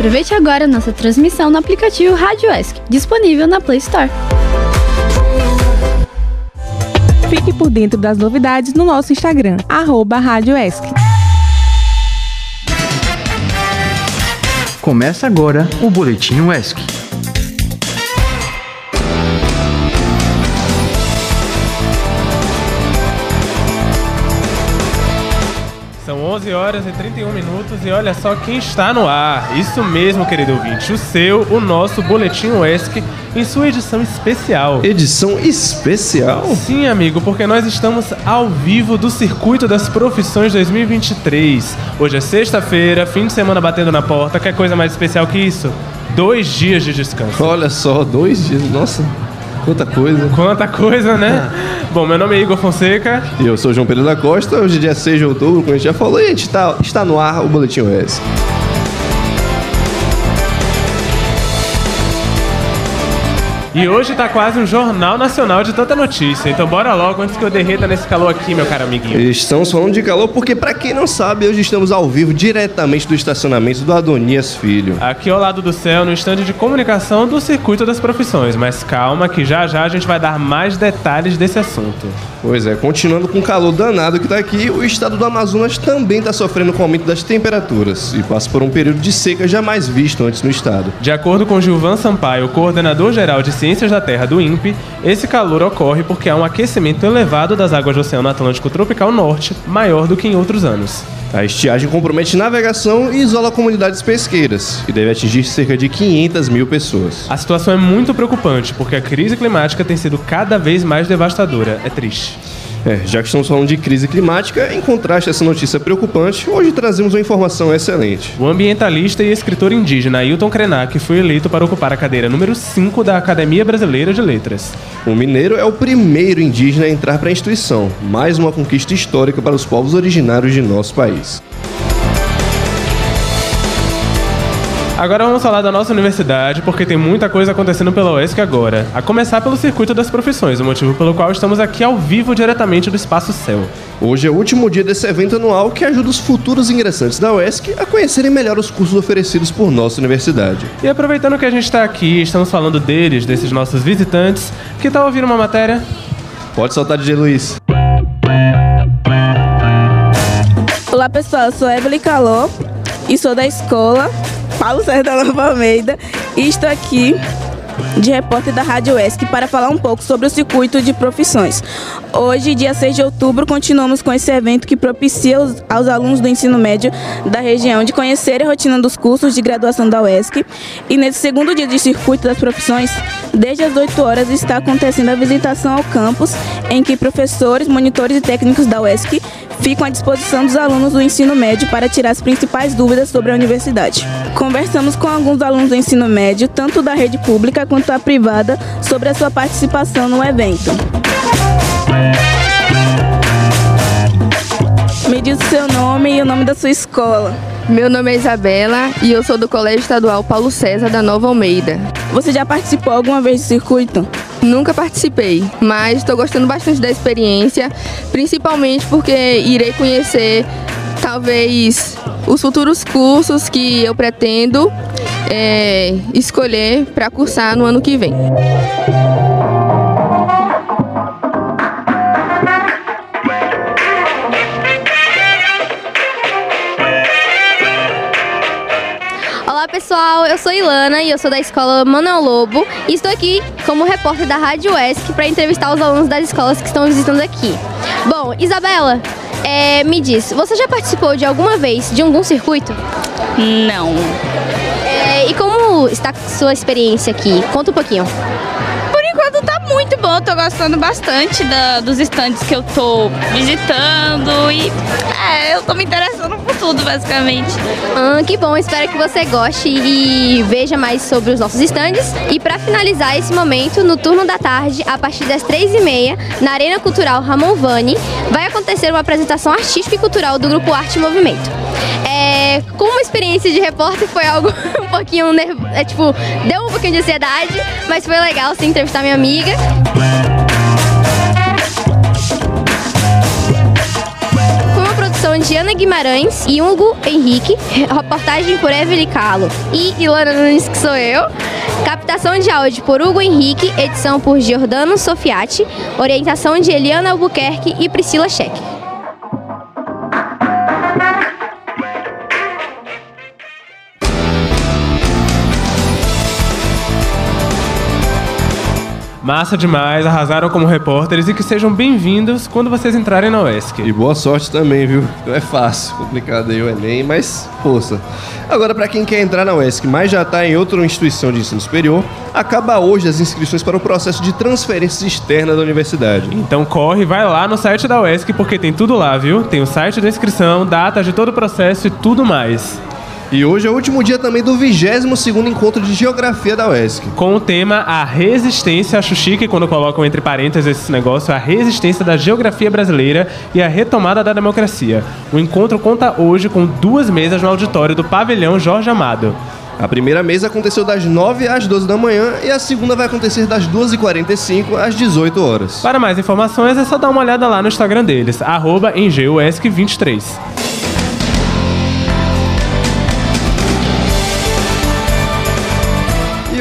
Aproveite agora nossa transmissão no aplicativo Rádio ESC, disponível na Play Store. Fique por dentro das novidades no nosso Instagram, arroba Rádio ESC. Começa agora o Boletim ESC. 11 horas e 31 minutos e olha só quem está no ar. Isso mesmo, querido ouvinte. O seu, o nosso Boletim ESC em sua edição especial. Edição especial? Sim, amigo, porque nós estamos ao vivo do Circuito das Profissões 2023. Hoje é sexta-feira, fim de semana batendo na porta. Quer coisa mais especial que isso? Dois dias de descanso. Olha só, dois dias. Nossa, quanta coisa. Quanta coisa, né? Bom, meu nome é Igor Fonseca. E eu sou João Pedro da Costa. Hoje é dia 6 de outubro, como a gente já falou, e a gente tá, está no ar o Boletim OS. E hoje tá quase um jornal nacional de tanta notícia. Então bora logo antes que eu derreta nesse calor aqui, meu caro amiguinho. Estamos falando de calor porque, pra quem não sabe, hoje estamos ao vivo diretamente do estacionamento do Adonias Filho. Aqui ao lado do céu, no estande de comunicação do Circuito das Profissões. Mas calma que já já a gente vai dar mais detalhes desse assunto. Pois é, continuando com o calor danado que tá aqui, o estado do Amazonas também está sofrendo com o aumento das temperaturas e passa por um período de seca jamais visto antes no estado. De acordo com Gilvan Sampaio, coordenador geral de Ciências da Terra do INPE, esse calor ocorre porque há um aquecimento elevado das águas do Oceano Atlântico Tropical Norte, maior do que em outros anos. A estiagem compromete navegação e isola comunidades pesqueiras e deve atingir cerca de 500 mil pessoas. A situação é muito preocupante porque a crise climática tem sido cada vez mais devastadora. É triste. É, já que estamos falando de crise climática, em contraste a essa notícia preocupante, hoje trazemos uma informação excelente. O ambientalista e escritor indígena Ailton Krenak foi eleito para ocupar a cadeira número 5 da Academia Brasileira de Letras. O mineiro é o primeiro indígena a entrar para a instituição, mais uma conquista histórica para os povos originários de nosso país. Agora vamos falar da nossa universidade, porque tem muita coisa acontecendo pela UESC agora. A começar pelo Circuito das Profissões, o motivo pelo qual estamos aqui ao vivo diretamente do Espaço Céu. Hoje é o último dia desse evento anual que ajuda os futuros ingressantes da UESC a conhecerem melhor os cursos oferecidos por nossa universidade. E aproveitando que a gente está aqui, estamos falando deles, desses nossos visitantes, que tal ouvir uma matéria? Pode soltar, DJ Luiz. Olá pessoal, eu sou Evelyn Caló e sou da escola Paulo da Nova Almeida e estou aqui de repórter da Rádio ESC para falar um pouco sobre o circuito de profissões. Hoje, dia 6 de outubro, continuamos com esse evento que propicia aos, aos alunos do ensino médio da região de conhecer a rotina dos cursos de graduação da UESC. E nesse segundo dia de circuito das profissões, desde as 8 horas está acontecendo a visitação ao campus, em que professores, monitores e técnicos da UESC ficam à disposição dos alunos do ensino médio para tirar as principais dúvidas sobre a universidade. Conversamos com alguns alunos do ensino médio, tanto da rede pública quanto a privada, sobre a sua participação no evento. Me diz o seu nome e o nome da sua escola. Meu nome é Isabela e eu sou do Colégio Estadual Paulo César da Nova Almeida. Você já participou alguma vez do circuito? Nunca participei, mas estou gostando bastante da experiência, principalmente porque irei conhecer talvez os futuros cursos que eu pretendo é, escolher para cursar no ano que vem. Olá pessoal, eu sou Ilana e eu sou da escola Manuel Lobo e estou aqui como repórter da Rádio ESC para entrevistar os alunos das escolas que estão visitando aqui. Bom, Isabela, é, me diz, você já participou de alguma vez de algum circuito? Não. É, e como está a sua experiência aqui? Conta um pouquinho. Muito bom, tô gostando bastante da- dos estandes que eu tô visitando e é, eu tô me interessando por tudo, basicamente. Ah, que bom, espero que você goste e veja mais sobre os nossos estandes. E para finalizar esse momento, no turno da tarde, a partir das três e meia, na Arena Cultural Ramon Vani, vai acontecer uma apresentação artística e cultural do Grupo Arte e Movimento. É, como uma experiência de repórter foi algo um pouquinho nervoso, é, tipo, deu um pouquinho de ansiedade, mas foi legal sim entrevistar minha amiga. De Ana Guimarães e Hugo Henrique. Reportagem por Evelyn Calo e Ilana Nunes, que sou eu. Captação de áudio por Hugo Henrique. Edição por Giordano Sofiati. Orientação de Eliana Albuquerque e Priscila Cheque. Massa demais, arrasaram como repórteres e que sejam bem-vindos quando vocês entrarem na UESC. E boa sorte também, viu? Não é fácil, complicado aí o Enem, mas força. Agora, para quem quer entrar na UESC, mas já está em outra instituição de ensino superior, acaba hoje as inscrições para o processo de transferência externa da universidade. Então corre, vai lá no site da UESC porque tem tudo lá, viu? Tem o site da inscrição, datas de todo o processo e tudo mais. E hoje é o último dia também do 22º Encontro de Geografia da UESC. Com o tema A Resistência, acho chique quando colocam entre parênteses esse negócio, a resistência da geografia brasileira e a retomada da democracia. O encontro conta hoje com duas mesas no auditório do pavilhão Jorge Amado. A primeira mesa aconteceu das 9 às 12 da manhã e a segunda vai acontecer das 12h45 às 18 horas. Para mais informações é só dar uma olhada lá no Instagram deles, arroba EnGUESC23.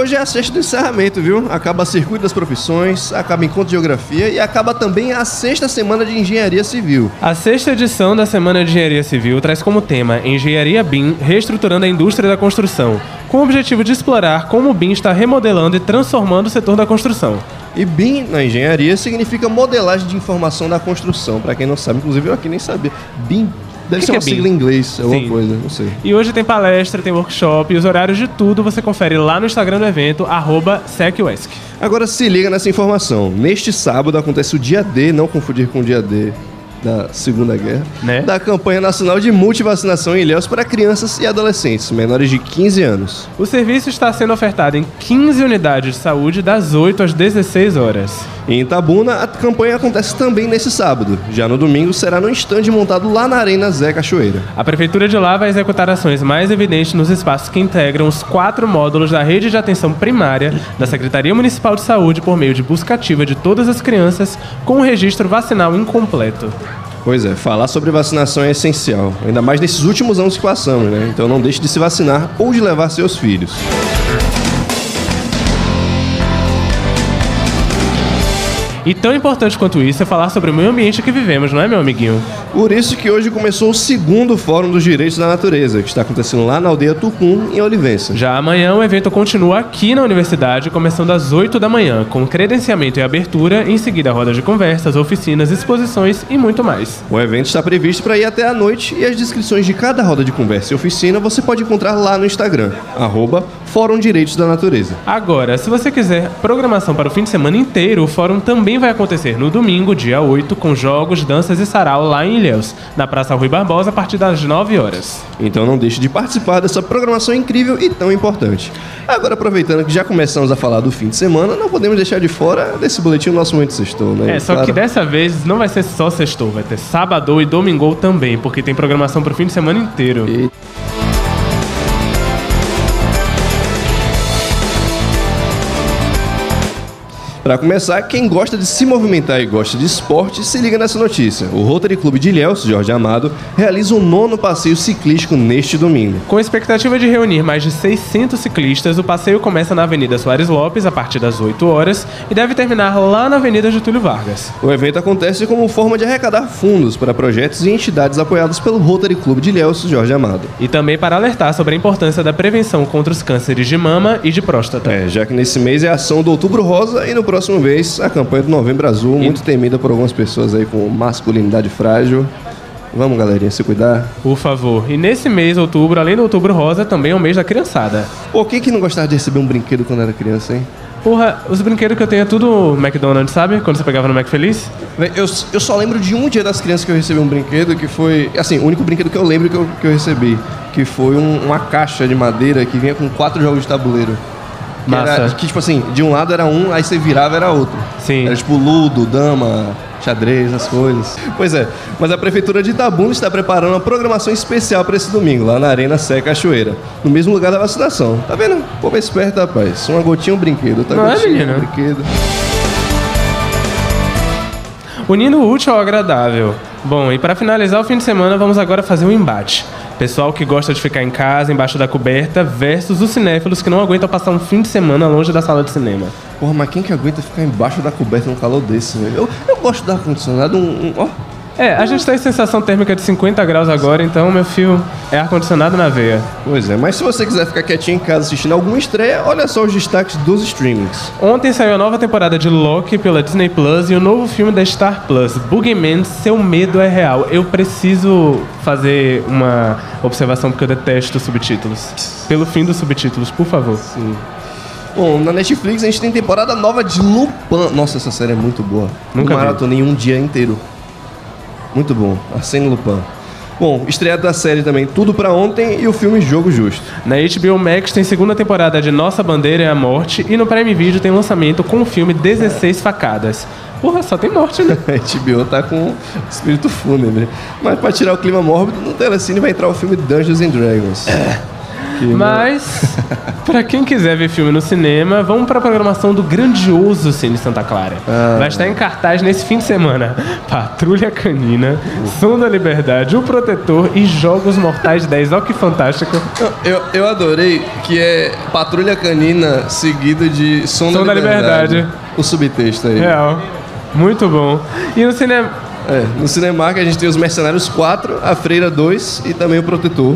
Hoje é a sexta do encerramento, viu? Acaba Circuito das Profissões, acaba Encontro de Geografia e acaba também a sexta semana de Engenharia Civil. A sexta edição da Semana de Engenharia Civil traz como tema Engenharia BIM reestruturando a indústria da construção, com o objetivo de explorar como o BIM está remodelando e transformando o setor da construção. E BIM na engenharia significa modelagem de informação da construção. Para quem não sabe, inclusive eu aqui nem sabia. BIM deve Que ser que uma é sigla em inglês, alguma Sim. coisa, não sei. E hoje tem palestra, tem workshop e os horários de tudo você confere lá no Instagram do evento, arroba. Agora se liga nessa informação. Neste sábado acontece o dia D, não confundir com o dia D da Segunda Guerra, Né? da campanha nacional de multivacinação em Ilhéus para crianças e adolescentes menores de 15 anos. O serviço está sendo ofertado em 15 unidades de saúde das 8 às 16 horas. Em Itabuna, a campanha acontece também nesse sábado. Já no domingo será no estande montado lá na Arena Zé Cachoeira. A prefeitura de lá vai executar ações mais evidentes nos espaços que integram os quatro módulos da rede de atenção primária da Secretaria Municipal de Saúde por meio de busca ativa de todas as crianças com o registro vacinal incompleto. Pois é, falar sobre vacinação é essencial, ainda mais nesses últimos anos que passamos, né? Então não deixe de se vacinar ou de levar seus filhos. E tão importante quanto isso é falar sobre o meio ambiente que vivemos, não é, meu amiguinho? Por isso que hoje começou o segundo Fórum dos Direitos da Natureza, que está acontecendo lá na aldeia Tucum, em Olivença. Já amanhã o evento continua aqui na universidade, começando às 8 da manhã, com credenciamento e abertura, em seguida rodas de conversas, oficinas, exposições e muito mais. O evento está previsto para ir até a noite e as descrições de cada roda de conversa e oficina você pode encontrar lá no Instagram, arroba Fórum Direitos da Natureza. Agora, se você quiser programação para o fim de semana inteiro, o fórum também vai acontecer no domingo, dia 8, com jogos, danças e sarau lá em Ilhéus, na Praça Rui Barbosa, a partir das 9 horas. Então não deixe de participar dessa programação incrível e tão importante. Agora, aproveitando que já começamos a falar do fim de semana, não podemos deixar de fora desse boletim o nosso Momento Sextou, né? É, só Claro. que dessa vez não vai ser só sextou, vai ter sábado e domingo também, porque tem programação para o fim de semana inteiro. E- Para começar, quem gosta de se movimentar e gosta de esporte, se liga nessa notícia. O Rotary Clube de Ilhéus, Jorge Amado, realiza o nono passeio ciclístico neste domingo. Com a expectativa de reunir mais de 600 ciclistas, o passeio começa na Avenida Soares Lopes a partir das 8 horas e deve terminar lá na Avenida Getúlio Vargas. O evento acontece como forma de arrecadar fundos para projetos e entidades apoiados pelo Rotary Clube de Ilhéus, Jorge Amado. E também para alertar sobre a importância da prevenção contra os cânceres de mama e de próstata. É, já que nesse mês é a ação do Outubro Rosa e no próximo mês a campanha do Novembro Azul, muito temida por algumas pessoas aí com masculinidade frágil. Vamos, galerinha, se cuidar. Por favor. E nesse mês, outubro, além do Outubro Rosa, também é o mês da criançada. Pô, quem que não gostava de receber um brinquedo quando era criança, hein? Porra, os brinquedos que eu tenho é tudo McDonald's, sabe? Quando você pegava no Mac Feliz. Véi, Eu, eu só lembro de um dia das crianças que eu recebi um brinquedo que foi. Assim, o único brinquedo que eu lembro que eu, que eu recebi. Que foi um- uma caixa de madeira que vinha com quatro jogos de tabuleiro. Que Massa. Era, que, tipo assim, de um lado era um, aí você virava era outro. Sim. Era tipo ludo, dama, xadrez, as coisas. Pois é, mas a Prefeitura de Itabuna está preparando uma programação especial para esse domingo, lá na Arena Sé Cachoeira. No mesmo lugar da vacinação. Tá vendo? Pô, esperto, rapaz. Uma gotinha, um brinquedo. Outra Não é, gotinha, menina? um brinquedo. Unindo o útil ao agradável. Bom, e para finalizar o fim de semana, vamos agora fazer um embate. Pessoal que gosta de ficar em casa, embaixo da coberta, versus os cinéfilos que não aguentam passar um fim de semana longe da sala de cinema. Porra, mas quem que aguenta ficar embaixo da coberta num calor desse, velho? Eu, eu gosto do ar-condicionado, um, um, ó. É, a gente tá em sensação térmica de 50 graus agora, então, meu filho, é ar-condicionado na veia. Pois é, mas se você quiser ficar quietinho em casa assistindo alguma estreia, olha só os destaques dos streamings. Ontem saiu a nova temporada de Loki pela Disney Plus e o novo filme da Star Plus, Boogeyman, Seu Medo é Real. Eu preciso fazer uma observação porque eu detesto subtítulos. Pelo fim dos subtítulos, por favor. Sim. Bom, na Netflix a gente tem temporada nova de Lupin. Nossa, essa série é muito boa. Nunca vi. maratonei um dia inteiro. Muito bom. Arsène Lupin. Bom, estreado da série também Tudo Pra Ontem e o filme Jogo Justo. Na HBO Max tem segunda temporada de Nossa Bandeira é a Morte e no Prime Video tem lançamento com o filme 16 Facadas. Porra, só tem morte, né? A HBO tá com espírito fúnebre. Mas pra tirar o clima mórbido, no Telecine vai entrar o filme Dungeons and Dragons. Que, né, Mas, pra quem quiser ver filme no cinema, vamos pra programação do grandioso Cine Santa Clara. Ah. Vai estar em cartaz nesse fim de semana. Patrulha Canina, Som da Liberdade, O Protetor e Jogos Mortais 10. Olha que fantástico. Eu, eu adorei que é Patrulha Canina seguido de Som, Som da, da Liberdade. Liberdade. O subtexto aí. Real. Muito bom. E no cinema... É, no Cinemark a gente tem os Mercenários 4, a Freira 2 e também o Protetor.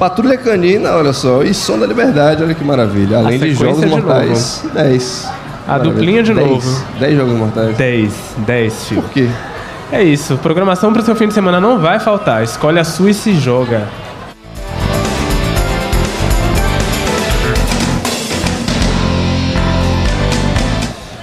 Patrulha Canina, olha só, e Som da Liberdade, olha que maravilha. Além de Jogos de Mortais. 10. A duplinha de novo. 10 Jogos Mortais. 10. 10, filho. Por quê? É isso. Programação pro seu fim de semana não vai faltar. Escolhe a sua e se joga.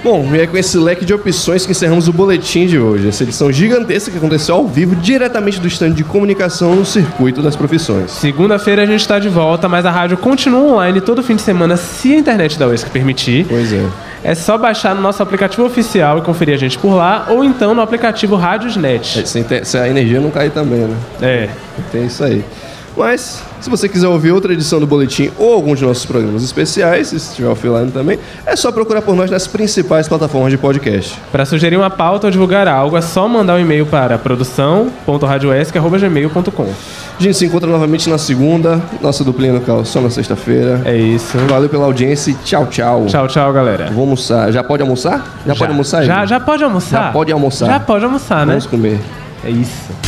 Bom, e é com esse leque de opções que encerramos o boletim de hoje. Essa edição gigantesca que aconteceu ao vivo, diretamente do stand de comunicação no circuito das profissões. Segunda-feira a gente tá de volta, mas a rádio continua online todo fim de semana, se a internet da UESC permitir. Pois é. É só baixar no nosso aplicativo oficial e conferir a gente por lá, ou então no aplicativo Rádiosnet. Inte- se a energia não cair também, né? É. Tem isso aí. Mas, se você quiser ouvir outra edição do Boletim ou algum de nossos programas especiais, se estiver offline também, é só procurar por nós nas principais plataformas de podcast. Para sugerir uma pauta ou divulgar algo, é só mandar um e-mail para produção.radioesc.gmail.com. A gente se encontra novamente na segunda, nossa duplinha no carro só na sexta-feira. É isso. Valeu pela audiência e tchau, tchau. Tchau, tchau, galera. Vou almoçar. Já pode almoçar? Já, pode almoçar aí? Já, já pode almoçar? Já pode almoçar. Já pode almoçar, né? Vamos comer. É isso.